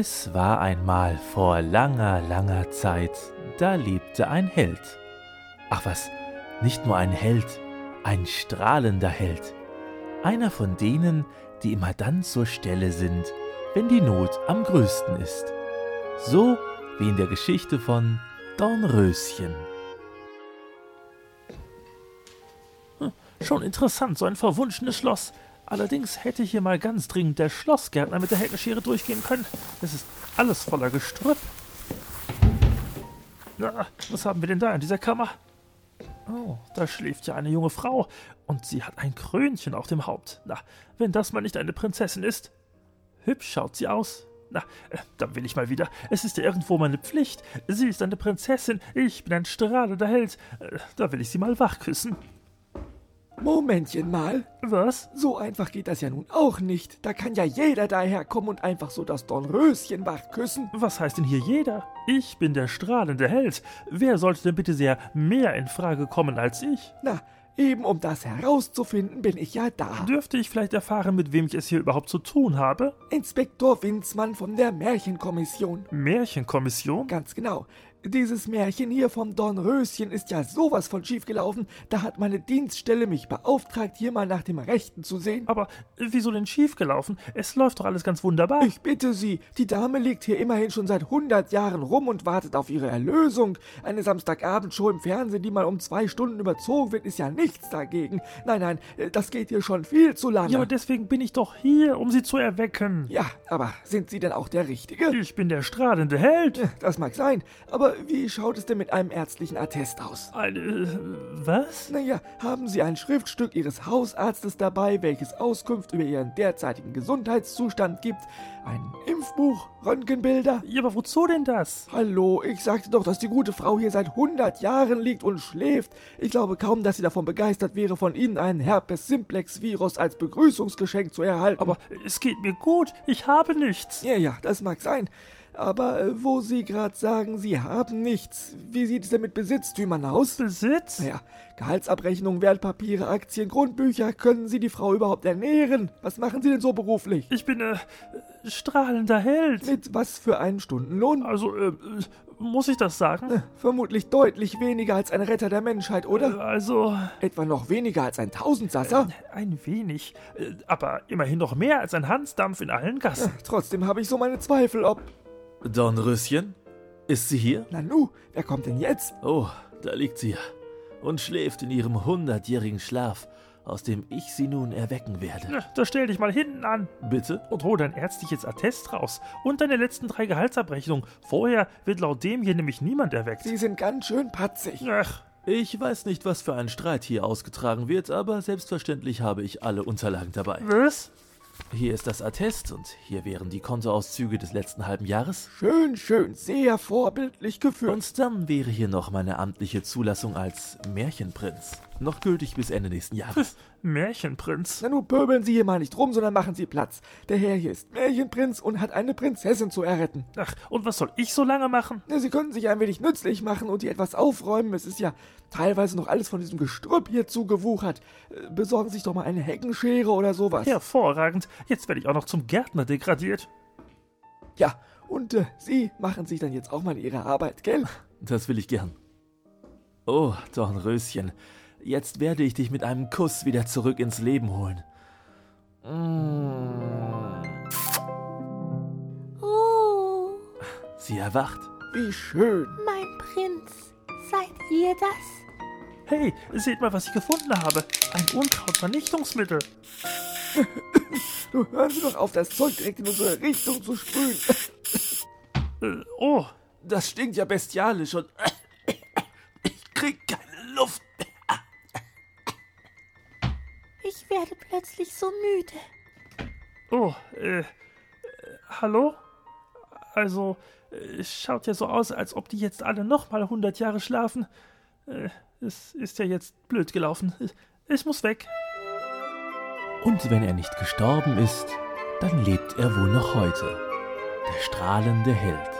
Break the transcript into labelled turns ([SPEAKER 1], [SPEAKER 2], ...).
[SPEAKER 1] Es war einmal vor langer, langer Zeit, da lebte ein Held. Ach was, nicht nur ein Held, ein strahlender Held. Einer von denen, die immer dann zur Stelle sind, wenn die Not am größten ist. So wie in der Geschichte von Dornröschen.
[SPEAKER 2] Hm, schon interessant, so ein verwunschenes Schloss. Allerdings hätte hier mal ganz dringend der Schlossgärtner mit der Heckenschere durchgehen können. Es ist alles voller Gestrüpp. Na, was haben wir denn da in dieser Kammer? Oh, da schläft ja eine junge Frau und sie hat ein Krönchen auf dem Haupt. Na, wenn das mal nicht eine Prinzessin ist. Hübsch schaut sie aus. Na, äh, dann will ich mal wieder. Es ist ja irgendwo meine Pflicht. Sie ist eine Prinzessin, ich bin ein strahlender Held. Äh, da will ich sie mal wachküssen.
[SPEAKER 3] Momentchen mal.
[SPEAKER 2] Was?
[SPEAKER 3] So einfach geht das ja nun auch nicht. Da kann ja jeder daherkommen und einfach so das Dornröschen wach küssen.
[SPEAKER 2] Was heißt denn hier jeder? Ich bin der strahlende Held. Wer sollte denn bitte sehr mehr in Frage kommen als ich?
[SPEAKER 3] Na, Eben um das herauszufinden, bin ich ja da.
[SPEAKER 2] Dürfte ich vielleicht erfahren, mit wem ich es hier überhaupt zu tun habe?
[SPEAKER 3] Inspektor Winzmann von der Märchenkommission.
[SPEAKER 2] Märchenkommission?
[SPEAKER 3] Ganz genau. Dieses Märchen hier vom Dornröschen ist ja sowas von schief gelaufen. Da hat meine Dienststelle mich beauftragt, hier mal nach dem Rechten zu sehen.
[SPEAKER 2] Aber wieso denn schief gelaufen? Es läuft doch alles ganz wunderbar.
[SPEAKER 3] Ich bitte Sie, die Dame liegt hier immerhin schon seit 100 Jahren rum und wartet auf ihre Erlösung. Eine Samstagabendshow im Fernsehen, die mal um zwei Stunden überzogen wird, ist ja nichts dagegen. Nein, nein, das geht hier schon viel zu lange.
[SPEAKER 2] Ja, aber deswegen bin ich doch hier, um Sie zu erwecken.
[SPEAKER 3] Ja, aber sind Sie denn auch der Richtige?
[SPEAKER 2] Ich bin der strahlende Held.
[SPEAKER 3] Das mag sein, aber wie schaut es denn mit einem ärztlichen Attest aus?
[SPEAKER 2] Eine. Was?
[SPEAKER 3] Naja, haben Sie ein Schriftstück Ihres Hausarztes dabei, welches Auskunft über Ihren derzeitigen Gesundheitszustand gibt? Ein Impfbuch? Röntgenbilder?
[SPEAKER 2] Ja, aber wozu denn das?
[SPEAKER 3] Hallo, ich sagte doch, dass die gute Frau hier seit 100 Jahren liegt und schläft. Ich glaube kaum, dass sie davon begeistert wäre, von Ihnen einen Herpes-Simplex-Virus als Begrüßungsgeschenk zu erhalten.
[SPEAKER 2] Aber es geht mir gut. Ich habe nichts.
[SPEAKER 3] Ja, ja, das mag sein. Aber äh, wo Sie gerade sagen, Sie haben nichts, wie sieht es denn mit Besitztümern aus?
[SPEAKER 2] Besitz?
[SPEAKER 3] Naja, Gehaltsabrechnung, Wertpapiere, Aktien, Grundbücher. Können Sie die Frau überhaupt ernähren? Was machen Sie denn so beruflich?
[SPEAKER 2] Ich bin äh, strahlender Held.
[SPEAKER 3] Mit was für einen Stundenlohn?
[SPEAKER 2] Also, äh, muss ich das sagen?
[SPEAKER 3] Vermutlich deutlich weniger als ein Retter der Menschheit, oder?
[SPEAKER 2] Äh, also.
[SPEAKER 3] Etwa noch weniger als ein Tausendsasser?
[SPEAKER 2] Äh, ein wenig. Äh, aber immerhin noch mehr als ein Hansdampf in allen Gassen.
[SPEAKER 3] Trotzdem habe ich so meine Zweifel, ob.
[SPEAKER 1] Dornröschen? Ist sie hier?
[SPEAKER 3] Nanu, wer kommt denn jetzt?
[SPEAKER 1] Oh, da liegt sie ja und schläft in ihrem hundertjährigen Schlaf, aus dem ich sie nun erwecken werde.
[SPEAKER 2] Na, da stell dich mal hinten an.
[SPEAKER 1] Bitte?
[SPEAKER 2] Und hol dein ärztliches Attest raus und deine letzten drei Gehaltsabrechnungen. Vorher wird laut dem hier nämlich niemand erweckt.
[SPEAKER 3] Sie sind ganz schön patzig.
[SPEAKER 1] Ach. Ich weiß nicht, was für ein Streit hier ausgetragen wird, aber selbstverständlich habe ich alle Unterlagen dabei.
[SPEAKER 2] Was?
[SPEAKER 1] Hier ist das Attest und hier wären die Kontoauszüge des letzten halben Jahres.
[SPEAKER 3] Schön, schön, sehr vorbildlich geführt.
[SPEAKER 1] Und dann wäre hier noch meine amtliche Zulassung als Märchenprinz. Noch gültig bis Ende nächsten Jahres.
[SPEAKER 2] Märchenprinz.
[SPEAKER 3] Na nun pöbeln Sie hier mal nicht rum, sondern machen Sie Platz. Der Herr hier ist Märchenprinz und hat eine Prinzessin zu erretten.
[SPEAKER 2] Ach, und was soll ich so lange machen?
[SPEAKER 3] Na, Sie könnten sich ein wenig nützlich machen und hier etwas aufräumen. Es ist ja teilweise noch alles von diesem Gestrüpp hier zugewuchert. Äh, besorgen Sie sich doch mal eine Heckenschere oder sowas.
[SPEAKER 2] Hervorragend. Jetzt werde ich auch noch zum Gärtner degradiert.
[SPEAKER 3] Ja, und äh, Sie machen sich dann jetzt auch mal Ihre Arbeit, gell?
[SPEAKER 1] Das will ich gern. Oh, Dornröschen. Jetzt werde ich dich mit einem Kuss wieder zurück ins Leben holen.
[SPEAKER 4] Mm. Oh.
[SPEAKER 1] Sie erwacht.
[SPEAKER 3] Wie schön.
[SPEAKER 4] Mein Prinz, seid ihr das?
[SPEAKER 2] Hey, seht mal, was ich gefunden habe. Ein Unkrautvernichtungsmittel.
[SPEAKER 3] du hören Sie doch auf, das Zeug direkt in unsere Richtung zu sprühen.
[SPEAKER 2] Oh.
[SPEAKER 1] Das stinkt ja bestialisch und ich krieg keine Luft
[SPEAKER 4] Ich werde plötzlich so müde.
[SPEAKER 2] Oh, äh, hallo? Also, es schaut ja so aus, als ob die jetzt alle nochmal 100 Jahre schlafen. Äh, es ist ja jetzt blöd gelaufen. Ich muss weg.
[SPEAKER 1] Und wenn er nicht gestorben ist, dann lebt er wohl noch heute. Der strahlende Held.